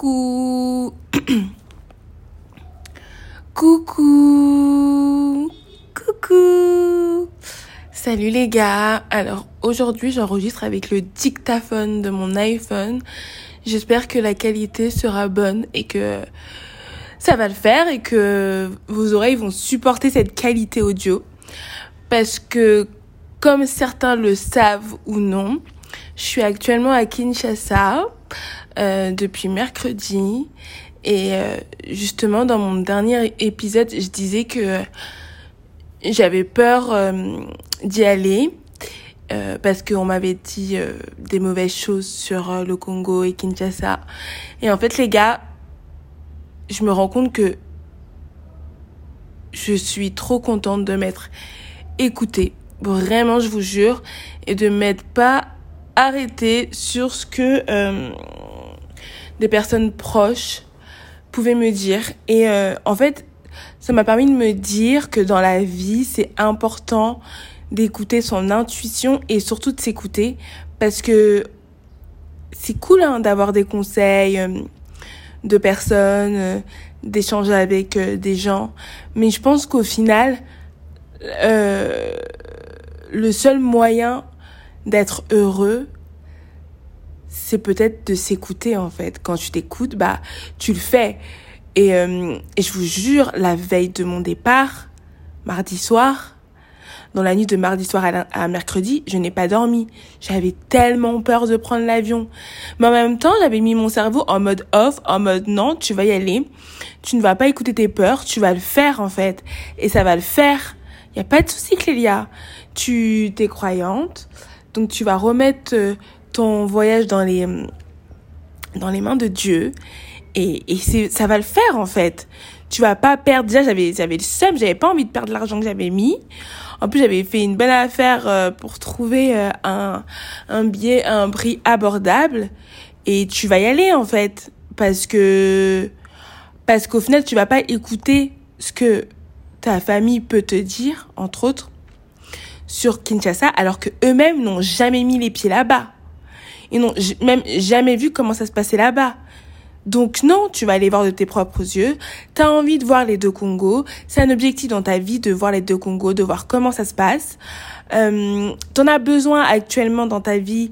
Coucou. Coucou. Coucou. Salut les gars. Alors aujourd'hui j'enregistre avec le dictaphone de mon iPhone. J'espère que la qualité sera bonne et que ça va le faire et que vos oreilles vont supporter cette qualité audio. Parce que comme certains le savent ou non, je suis actuellement à Kinshasa euh, depuis mercredi. Et euh, justement, dans mon dernier épisode, je disais que j'avais peur euh, d'y aller euh, parce qu'on m'avait dit des mauvaises choses sur le Congo et Kinshasa. Et en fait, les gars, je me rends compte que je suis trop contente de m'être écoutée. Vraiment, je vous jure. Et de m'être pas arrêtée sur ce que des personnes proches pouvaient me dire. Et euh, en fait, ça m'a permis de me dire que dans la vie, c'est important d'écouter son intuition et surtout de s'écouter parce que c'est cool hein, d'avoir des conseils euh, de personnes, euh, d'échanger avec des gens. Mais je pense qu'au final, le seul moyen d'être heureux, c'est peut-être de s'écouter en fait. Quand tu t'écoutes, bah tu le fais. Et, euh, et je vous jure, la veille de mon départ, mardi soir, dans la nuit de mardi soir à, mercredi, je n'ai pas dormi. J'avais tellement peur de prendre l'avion. Mais en même temps, j'avais mis mon cerveau en mode off, en mode non, tu vas y aller. Tu ne vas pas écouter tes peurs, tu vas le faire en fait. Et ça va le faire. Il n'y a pas de souci, Clélia. Tu t'es croyante, donc tu vas remettre euh, ton voyage dans les, dans les mains de Dieu. Et, et ça va le faire, en fait. Tu vas pas perdre. Déjà, j'avais, j'avais le seum, j'avais pas envie de perdre l'argent que j'avais mis. En plus, j'avais fait une belle affaire euh, pour trouver euh, un, un billet à un prix abordable. Et tu vas y aller, en fait. Parce que, parce qu'au final, tu vas pas écouter ce que ta famille peut te dire, entre autres, sur Kinshasa, alors que eux-mêmes n'ont jamais mis les pieds là-bas. Ils n'ont même jamais vu comment ça se passait là-bas. Donc non, tu vas aller voir de tes propres yeux. Tu as envie de voir les deux Congos. C'est un objectif dans ta vie de voir les deux Congos, de voir comment ça se passe. Euh, en as besoin actuellement dans ta vie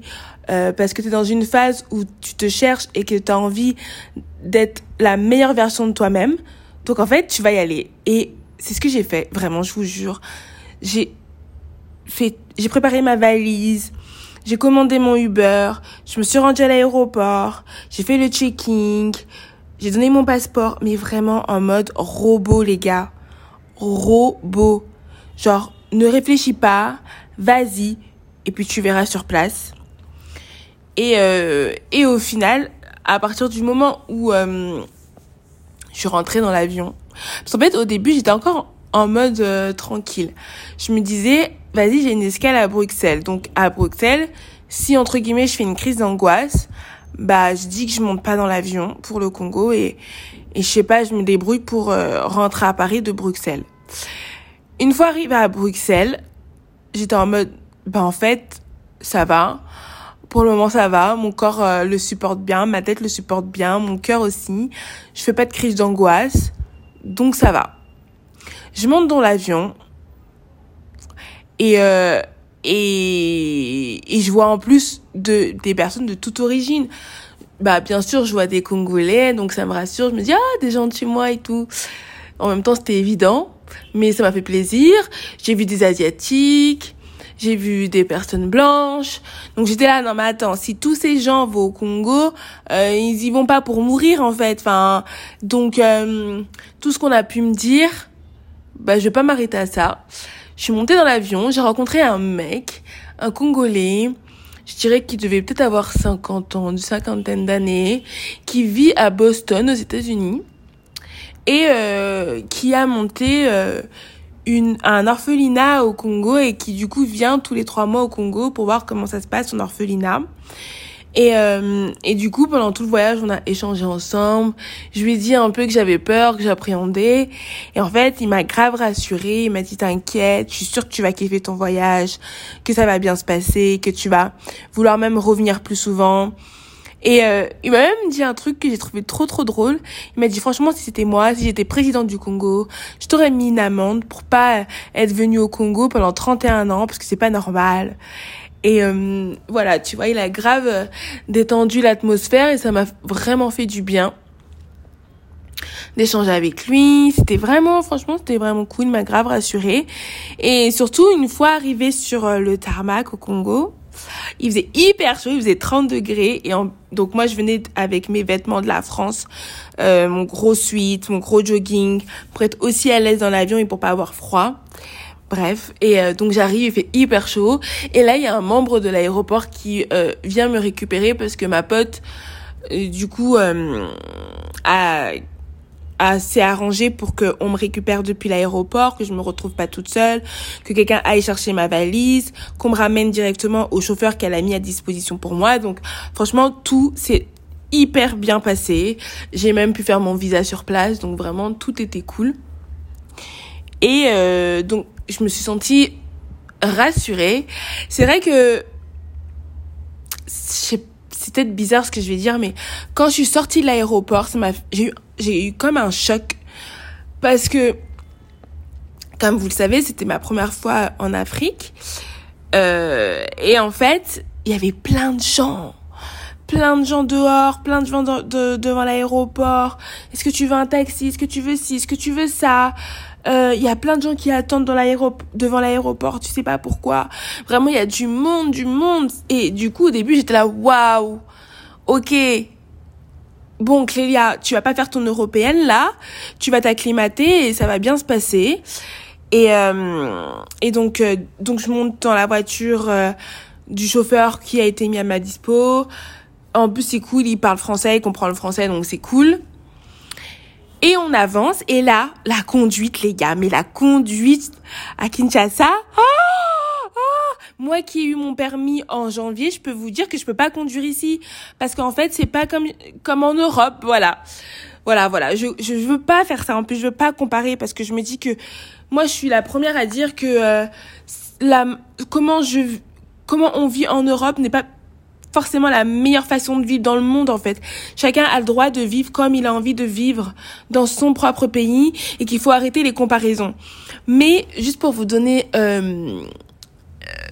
euh, parce que tu es dans une phase où tu te cherches et que tu as envie d'être la meilleure version de toi-même. Donc en fait, tu vas y aller. Et c'est ce que j'ai fait, vraiment, je vous jure. J'ai fait, j'ai préparé ma valise, j'ai commandé mon Uber, je me suis rendue à l'aéroport, j'ai fait le checking, j'ai donné mon passeport, mais vraiment en mode robot, les gars. Robot. Genre, ne réfléchis pas, vas-y, et puis tu verras sur place. Et, euh, et au final, à partir du moment où euh, je suis rentrée dans l'avion, parce qu'en fait, au début, j'étais encore en mode euh, tranquille. Je me disais, vas-y, j'ai une escale à Bruxelles. Donc à Bruxelles, si entre guillemets je fais une crise d'angoisse, bah je dis que je monte pas dans l'avion pour le Congo et et je sais pas, je me débrouille pour euh, rentrer à Paris de Bruxelles. Une fois arrivée à Bruxelles, j'étais en mode bah en fait, ça va. Pour le moment, ça va. Mon corps euh, le supporte bien, ma tête le supporte bien, mon cœur aussi. Je fais pas de crise d'angoisse, donc ça va. Je monte dans l'avion et euh, et et je vois en plus de des personnes de toute origine. Bah bien sûr, je vois des Congolais, donc ça me rassure. Je me dis ah des gens de chez moi et tout. En même temps, c'était évident, mais ça m'a fait plaisir. J'ai vu des asiatiques, j'ai vu des personnes blanches. Donc j'étais là, non mais attends, si tous ces gens vont au Congo, euh, ils y vont pas pour mourir en fait. Enfin, donc euh, tout ce qu'on a pu me dire, bah je vais pas m'arrêter à ça. Je suis montée dans l'avion, j'ai rencontré un mec, un Congolais, je dirais qu'il devait peut-être avoir 50 ans, une cinquantaine d'années, qui vit à Boston aux États-Unis et euh, qui a monté euh, une, un orphelinat au Congo et qui du coup vient tous les trois mois au Congo pour voir comment ça se passe son orphelinat. Et, euh, et du coup, pendant tout le voyage, on a échangé ensemble. Je lui ai dit un peu que j'avais peur, que j'appréhendais. Et en fait, il m'a grave rassuré. Il m'a dit, t'inquiète, je suis sûre que tu vas kiffer ton voyage, que ça va bien se passer, que tu vas vouloir même revenir plus souvent. Et euh, il m'a même dit un truc que j'ai trouvé trop trop drôle. Il m'a dit franchement si c'était moi, si j'étais présidente du Congo, je t'aurais mis une amende pour pas être venu au Congo pendant 31 ans parce que c'est pas normal. Et euh, voilà, tu vois, il a grave détendu l'atmosphère et ça m'a vraiment fait du bien d'échanger avec lui. C'était vraiment, franchement, c'était vraiment cool. Il m'a grave rassuré. Et surtout, une fois arrivé sur euh, le tarmac au Congo, il faisait hyper chaud, il faisait 30 degrés. Et donc moi, je venais avec mes vêtements de la France, euh, mon gros suite, mon gros jogging, pour être aussi à l'aise dans l'avion et pour pas avoir froid. Bref, et euh, donc j'arrive, il fait hyper chaud. Et là, il y a un membre de l'aéroport qui euh, vient me récupérer parce que ma pote, du coup, a s'est arrangé pour qu'on me récupère depuis l'aéroport, que je me retrouve pas toute seule, que quelqu'un aille chercher ma valise, qu'on me ramène directement au chauffeur qu'elle a mis à disposition pour moi. Donc franchement, tout s'est hyper bien passé. J'ai même pu faire mon visa sur place, donc vraiment tout était cool. Et euh, donc je me suis sentie rassurée. C'est vrai que c'est peut-être bizarre ce que je vais dire, mais quand je suis sortie de l'aéroport, j'ai eu eu comme un choc parce que, comme vous le savez, c'était ma première fois en Afrique. Euh, et en fait, il y avait plein de gens. Plein de gens dehors, plein de gens de, devant l'aéroport. Est-ce que tu veux un taxi? Est-ce que tu veux ci? Est-ce que tu veux ça? Euh, Il y a plein de gens qui attendent dans devant l'aéroport, tu sais pas pourquoi. Vraiment, il y a du monde, du monde. Et du coup, au début, j'étais là, waouh, ok, bon Clélia, tu vas pas faire ton européenne là, tu vas t'acclimater et ça va bien se passer. Et euh, et donc euh, donc je monte dans la voiture euh, du chauffeur qui a été mis à ma dispo. En plus c'est cool, il parle français, il comprend le français donc c'est cool. Et on avance. Et là la conduite les gars, mais la conduite à Kinshasa. Oh moi qui ai eu mon permis en janvier, je peux vous dire que je peux pas conduire ici. Parce qu'en fait, c'est pas comme comme en Europe, voilà. Voilà, voilà, je je veux pas faire ça. En plus, je veux pas comparer parce que je me dis que moi je suis la première à dire que euh, la comment je comment on vit en Europe n'est pas forcément la meilleure façon de vivre dans le monde en fait. Chacun a le droit de vivre comme il a envie de vivre dans son propre pays et qu'il faut arrêter les comparaisons. Mais juste pour vous donner euh,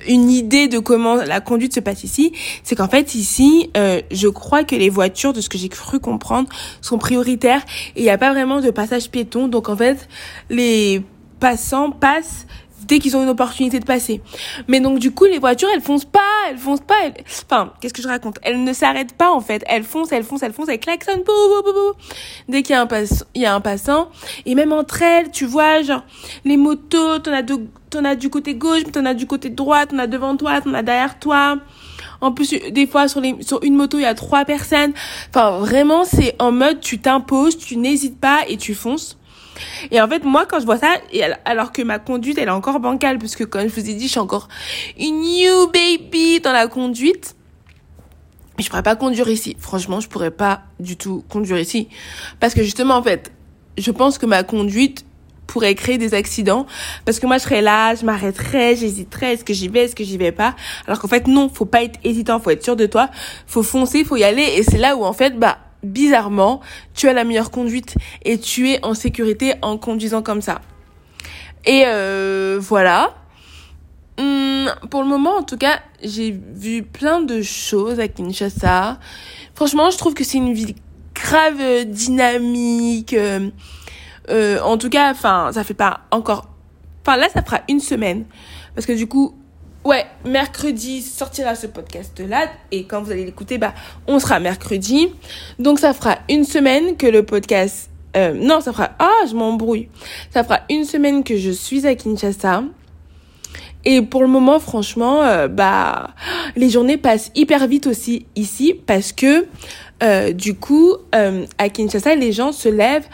une idée de comment la conduite se passe ici, c'est qu'en fait ici, euh, je crois que les voitures, de ce que j'ai cru comprendre, sont prioritaires et il n'y a pas vraiment de passage piéton. Donc en fait, les passants passent dès qu'ils ont une opportunité de passer. Mais donc du coup, les voitures, elles foncent pas, elles foncent pas. Enfin, qu'est-ce que je raconte? Elles ne s'arrêtent pas en fait. Elles foncent, elles foncent, elles foncent, elles klaxonnent. Dès qu'il y a un pass... il y a un passant, et même entre elles, tu vois, genre les motos, t'en as de... t'en as du côté gauche, t'en as du côté droit, t'en as devant toi, t'en as derrière toi. En plus, des fois, sur, les, sur une moto, il y a trois personnes. Enfin, vraiment, c'est en mode, tu t'imposes, tu n'hésites pas et tu fonces. Et en fait, moi, quand je vois ça, alors que ma conduite, elle est encore bancale, parce que comme je vous ai dit, je suis encore une new baby dans la conduite. Je pourrais pas conduire ici. Franchement, je pourrais pas du tout conduire ici. Parce que justement, en fait, je pense que ma conduite pourrait créer des accidents. Parce que moi, je serais là, je m'arrêterais, j'hésiterais, est-ce que j'y vais, est-ce que j'y vais pas? Alors qu'en fait, non, faut pas être hésitant, faut être sûr de toi, faut foncer, faut y aller. Et c'est là où, en fait, bah, bizarrement, tu as la meilleure conduite et tu es en sécurité en conduisant comme ça. Et euh, voilà. Hum, pour le moment, en tout cas, j'ai vu plein de choses à Kinshasa. Franchement, je trouve que c'est une ville grave euh, dynamique. Euh, en tout cas, enfin, ça fait pas encore. Enfin, là, ça fera une semaine. Parce que du coup, ouais, mercredi sortira ce podcast-là. Et quand vous allez l'écouter, bah, on sera mercredi. Donc, ça fera une semaine que le podcast... Euh, non, ça fera... Ah, je m'embrouille. Ça fera une semaine que je suis à Kinshasa. Et pour le moment, franchement, euh, bah, les journées passent hyper vite aussi ici parce que, euh, du coup, à Kinshasa, les gens se lèvent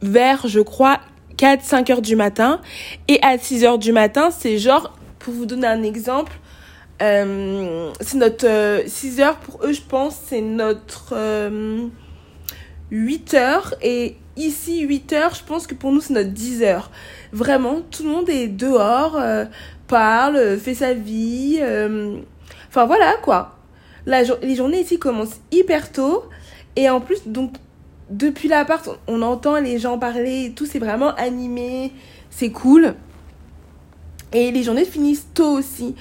vers, je crois, 4-5 heures du matin. Et à 6 heures du matin, c'est genre vous donner un exemple, euh, c'est notre 6 euh, heures pour eux, je pense, c'est notre 8 euh, heures. Et ici, 8 heures, je pense que pour nous, c'est notre 10 heures. Vraiment, tout le monde est dehors, parle, fait sa vie. Enfin voilà quoi. les journées ici commencent hyper tôt. Et en plus, donc, depuis l'appart, on, entend les gens parler tout. C'est vraiment animé. C'est cool. Et les journées finissent tôt aussi.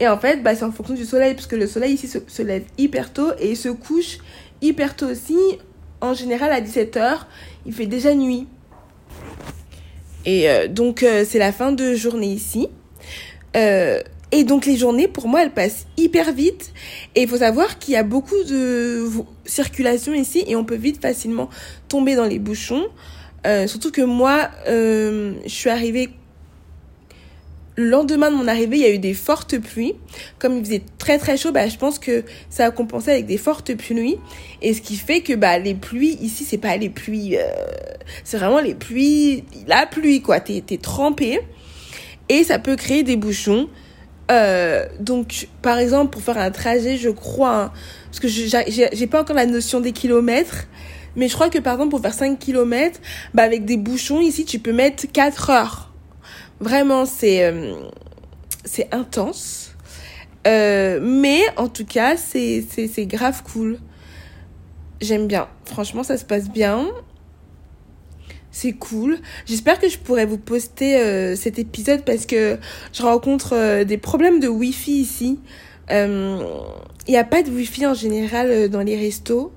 Et en fait, bah, c'est en fonction du soleil, parce que le soleil ici se, lève hyper tôt et se couche hyper tôt aussi. En général, à 17h, il fait déjà nuit. Et euh, donc, euh, c'est la fin de journée ici. Euh, et donc, les journées, pour moi, elles passent hyper vite. Et il faut savoir qu'il y a beaucoup de circulation ici et on peut vite facilement tomber dans les bouchons. surtout que moi, je suis arrivée le lendemain de mon arrivée, il y a eu des fortes pluies. Comme il faisait très très chaud, bah, je pense que ça a compensé avec des fortes pluies. Et ce qui fait que bah, les pluies, ici, c'est pas les pluies... Euh, c'est vraiment les pluies... La pluie, quoi. T'es es trempé. Et ça peut créer des bouchons. Euh, donc, par exemple, pour faire un trajet, je crois... Hein, parce que j'ai pas encore la notion des kilomètres. Mais je crois que, par exemple, pour faire 5 kilomètres, bah, avec des bouchons, ici, tu peux mettre 4 heures. Vraiment, c'est euh, c'est intense. Euh, mais en tout cas, c'est grave cool. J'aime bien. Franchement, ça se passe bien. C'est cool. J'espère que je pourrai vous poster euh, cet épisode parce que je rencontre des problèmes de Wi-Fi ici. Il n'y a pas de Wi-Fi en général dans les restos.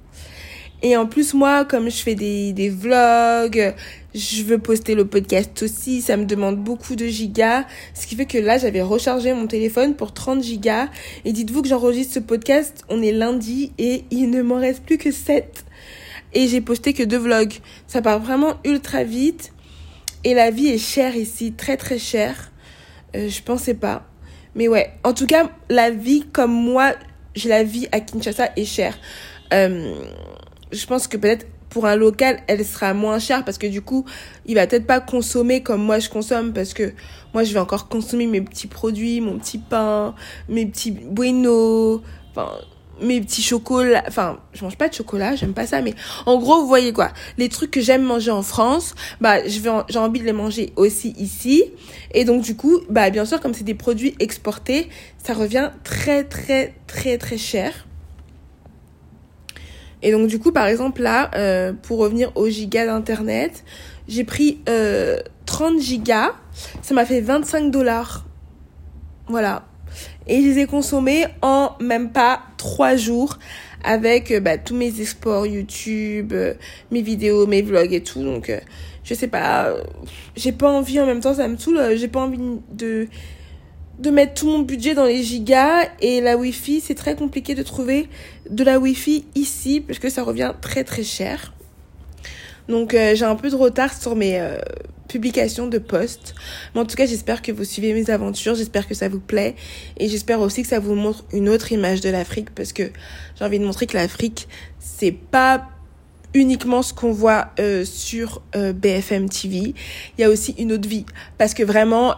Et en plus, moi, comme je fais des, des vlogs, je veux poster le podcast aussi, ça me demande beaucoup de gigas, ce qui fait que là j'avais rechargé mon téléphone pour 30 gigas et dites-vous que j'enregistre ce podcast, on est lundi et il ne m'en reste plus que 7 et j'ai posté que deux vlogs. Ça part vraiment ultra vite et la vie est chère ici, très très chère. Euh, je pensais pas. Mais ouais, en tout cas, la vie comme moi, j'ai la vie à Kinshasa est chère. Euh, je pense que peut-être pour un local, elle sera moins chère parce que du coup, il va peut-être pas consommer comme moi je consomme parce que moi je vais encore consommer mes petits produits, mon petit pain, mes petits bueno, enfin mes petits chocolats, enfin je mange pas de chocolat, j'aime pas ça mais en gros, vous voyez quoi, les trucs que j'aime manger en France, bah j'ai envie de les manger aussi ici et donc du coup, bah bien sûr comme c'est des produits exportés, ça revient très très très très cher. Et donc du coup, par exemple là, euh, pour revenir aux gigas d'internet, j'ai pris euh, 30 gigas, ça m'a fait 25 dollars. Voilà. Et je les ai consommés en même pas 3 jours avec euh, bah, tous mes exports YouTube, euh, mes vidéos, mes vlogs et tout. Donc je sais pas, j'ai pas envie en même temps, ça me saoule, j'ai pas envie de de mettre tout mon budget dans les gigas et la wifi c'est très compliqué de trouver de la wifi ici parce que ça revient très très cher. Donc euh, j'ai un peu de retard sur mes euh, publications de posts. Mais en tout cas j'espère que vous suivez mes aventures. J'espère que ça vous plaît. Et j'espère aussi que ça vous montre une autre image de l'Afrique parce que j'ai envie de montrer que l'Afrique c'est pas uniquement ce qu'on voit euh, sur BFM TV il y a aussi une autre vie. Parce que vraiment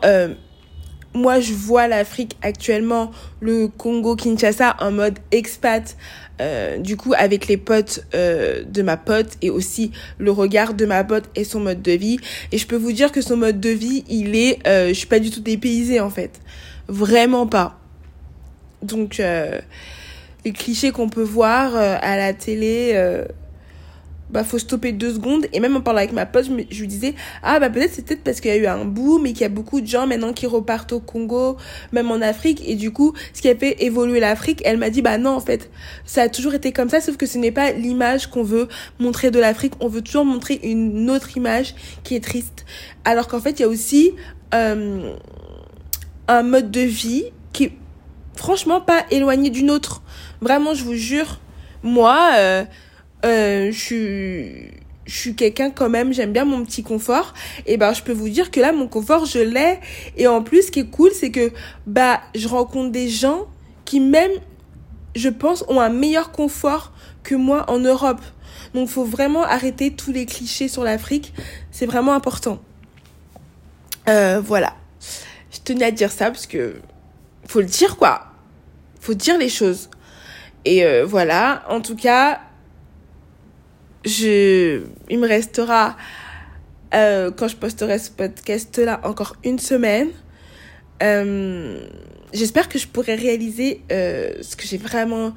moi, je vois l'Afrique actuellement, le Congo-Kinshasa en mode expat, euh, du coup, avec les potes euh, de ma pote et aussi le regard de ma pote et son mode de vie. Et je peux vous dire que son mode de vie, il est, euh, je suis pas du tout dépaysée en fait, vraiment pas. Donc, euh, les clichés qu'on peut voir euh, à la télé bah faut stopper deux secondes. Et même en parlant avec ma pote je, lui disais ah bah peut-être c'est peut-être parce qu'il y a eu un boom et qu'il y a beaucoup de gens maintenant qui repartent au Congo même en Afrique. Et du coup ce qui a fait évoluer l'Afrique elle m'a dit bah non en fait ça a toujours été comme ça sauf que ce n'est pas l'image qu'on veut montrer de l'Afrique. On veut toujours montrer une autre image qui est triste. Alors qu'en fait il y a aussi euh, un mode de vie qui est franchement pas éloigné d'une autre vraiment je vous jure. Moi euh, euh, je suis je suis quelqu'un quand même, j'aime bien mon petit confort. Et ben, je peux vous dire que là, mon confort, je l'ai. Et en plus, ce qui est cool, c'est que, bah, je rencontre des gens qui même, je pense, ont un meilleur confort que moi en Europe. Donc, faut vraiment arrêter tous les clichés sur l'Afrique. C'est vraiment important. Euh, voilà. Je tenais à dire ça parce que, faut le dire, quoi. Faut dire les choses. Et euh, voilà. En tout cas, je, il me restera, euh, quand je posterai ce podcast-là, encore une semaine. Euh, j'espère que je pourrai réaliser euh, ce que j'ai vraiment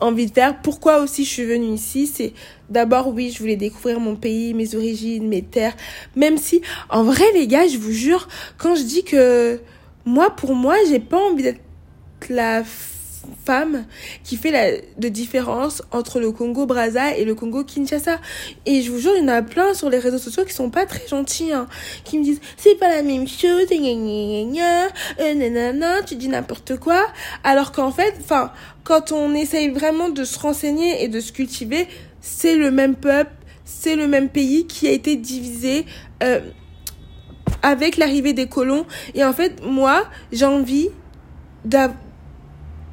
envie de faire. Pourquoi aussi je suis venue ici C'est d'abord, oui, je voulais découvrir mon pays, mes origines, mes terres. Même si, en vrai, les gars, je vous jure, quand je dis que moi, pour moi, j'ai pas envie d'être la femme qui fait la de différence entre le Congo Brazza et le Congo Kinshasa. Et je vous jure, il y en a plein sur les réseaux sociaux qui sont pas très gentils, hein, qui me disent c'est pas la même chose, gna euh, tu dis n'importe quoi. Alors qu'en fait, enfin, quand on essaye vraiment de se renseigner et de se cultiver, c'est le même peuple, c'est le même pays qui a été divisé. Euh, avec l'arrivée des colons. Et en fait, moi, j'ai envie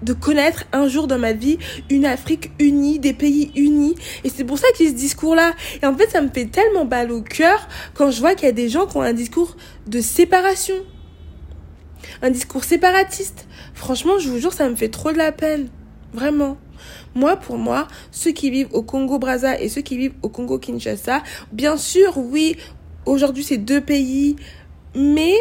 de connaître un jour dans ma vie une Afrique unie, des pays unis. Et c'est pour ça qu'il y a ce discours-là. Et en fait, ça me fait tellement mal au cœur quand je vois qu'il y a des gens qui ont un discours de séparation. Un discours séparatiste. Franchement, je vous jure, ça me fait trop de la peine. Vraiment. Moi, pour moi, ceux qui vivent au Congo-Brazza et ceux qui vivent au Congo-Kinshasa, bien sûr, oui, aujourd'hui, c'est deux pays, mais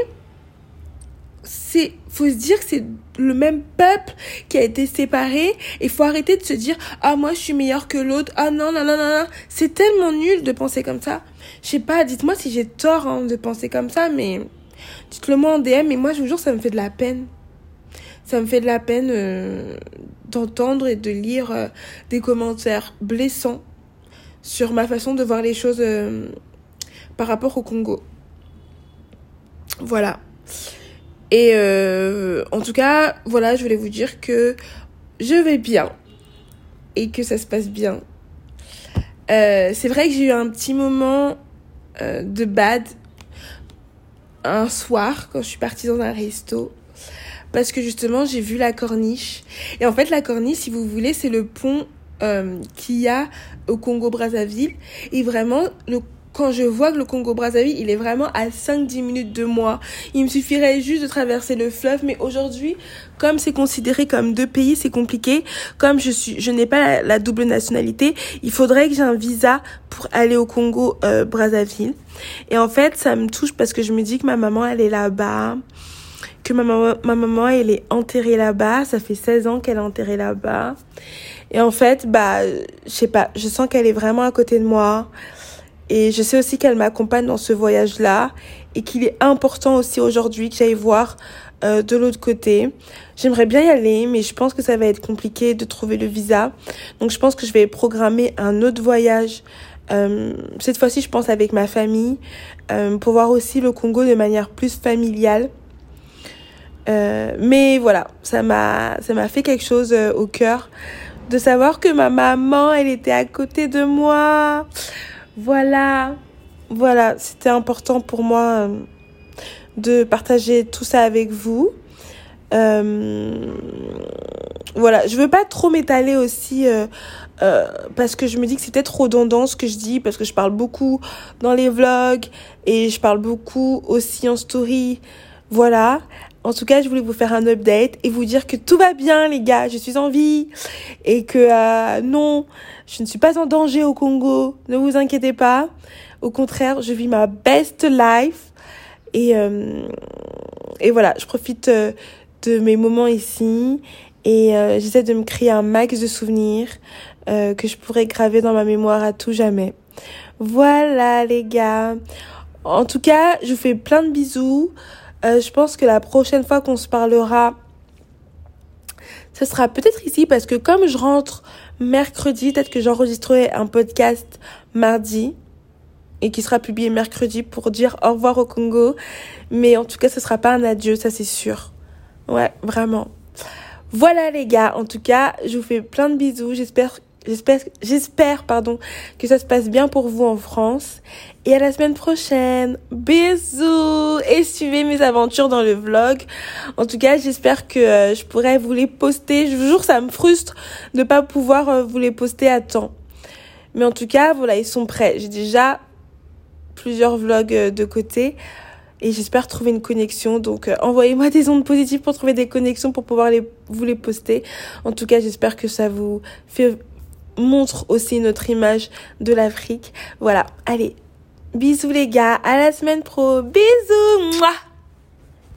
c'est faut se dire que c'est le même peuple qui a été séparé il faut arrêter de se dire ah moi je suis meilleur que l'autre. Ah non non non non non c'est tellement nul de penser comme ça. Je sais pas dites-moi si j'ai tort hein, de penser comme ça mais dites-le moi en DM et moi je vous jure ça me fait de la peine. Ça me fait de la peine euh, d'entendre et de lire euh, des commentaires blessants sur ma façon de voir les choses euh, par rapport au Congo. Voilà et euh, en tout cas, voilà, je voulais vous dire que je vais bien et que ça se passe bien. Euh, c'est vrai que j'ai eu un petit moment euh, de bad un soir quand je suis partie dans un resto parce que justement j'ai vu la corniche et en fait la corniche si vous voulez c'est le pont qu'il y a au Congo Brazzaville et vraiment le quand je vois que le Congo Brazzaville, il est vraiment à 5-10 minutes de moi. Il me suffirait juste de traverser le fleuve, mais aujourd'hui, comme c'est considéré comme deux pays, c'est compliqué. Comme je suis, je n'ai pas la, double nationalité, il faudrait que j'ai un visa pour aller au Congo euh. Et en fait, ça me touche parce que je me dis que ma maman, elle est là-bas que ma maman, ma maman, elle est enterrée là-bas. Ça fait 16 ans qu'elle est enterrée là-bas. Et en fait, bah, je sais pas, je sens qu'elle est vraiment à côté de moi. Et je sais aussi qu'elle m'accompagne dans ce voyage-là et qu'il est important aussi aujourd'hui que j'aille voir euh, de l'autre côté. J'aimerais bien y aller, mais je pense que ça va être compliqué de trouver le visa. Donc je pense que je vais programmer un autre voyage. Euh, cette fois-ci, je pense avec ma famille euh, pour voir aussi le Congo de manière plus familiale. Mais voilà, ça m'a ça m'a fait quelque chose au cœur de savoir que ma maman, elle était à côté de moi. Voilà, voilà, c'était important pour moi euh, de partager tout ça avec vous. Euh, voilà, je veux pas trop m'étaler aussi euh, euh, parce que je me dis que c'est peut-être redondant ce que je dis parce que je parle beaucoup dans les vlogs et je parle beaucoup aussi en story. Voilà. En tout cas, je voulais vous faire un update et vous dire que tout va bien, les gars. Je suis en vie et que euh, non, je ne suis pas en danger au Congo. Ne vous inquiétez pas. Au contraire, je vis ma best life et euh, et voilà, je profite euh, de mes moments ici et j'essaie de me créer un max de souvenirs que je pourrais graver dans ma mémoire à tout jamais. Voilà, les gars. En tout cas, je vous fais plein de bisous. Euh, je pense que la prochaine fois qu'on se parlera, ce sera peut-être ici parce que comme je rentre mercredi, peut-être que j'enregistrerai un podcast mardi et qui sera publié mercredi pour dire au revoir au Congo. Mais en tout cas, ce sera pas un adieu, ça c'est sûr. Ouais, vraiment. Voilà les gars, en tout cas, je vous fais plein de bisous. J'espère J'espère, j'espère, pardon, que ça se passe bien pour vous en France. Et à la semaine prochaine. Bisous! Et suivez mes aventures dans le vlog. En tout cas, j'espère que euh, je pourrai vous les poster. Je vous jure, ça me frustre de pas pouvoir euh, vous les poster à temps. Mais en tout cas, voilà, ils sont prêts. J'ai déjà plusieurs vlogs euh, de côté. Et j'espère trouver une connexion. Donc, envoyez-moi des ondes positives pour trouver des connexions pour pouvoir les, vous les poster. En tout cas, j'espère que ça vous fait montre aussi notre image de l'Afrique. Voilà, allez, bisous les gars, à la semaine pro, bisous, Mouah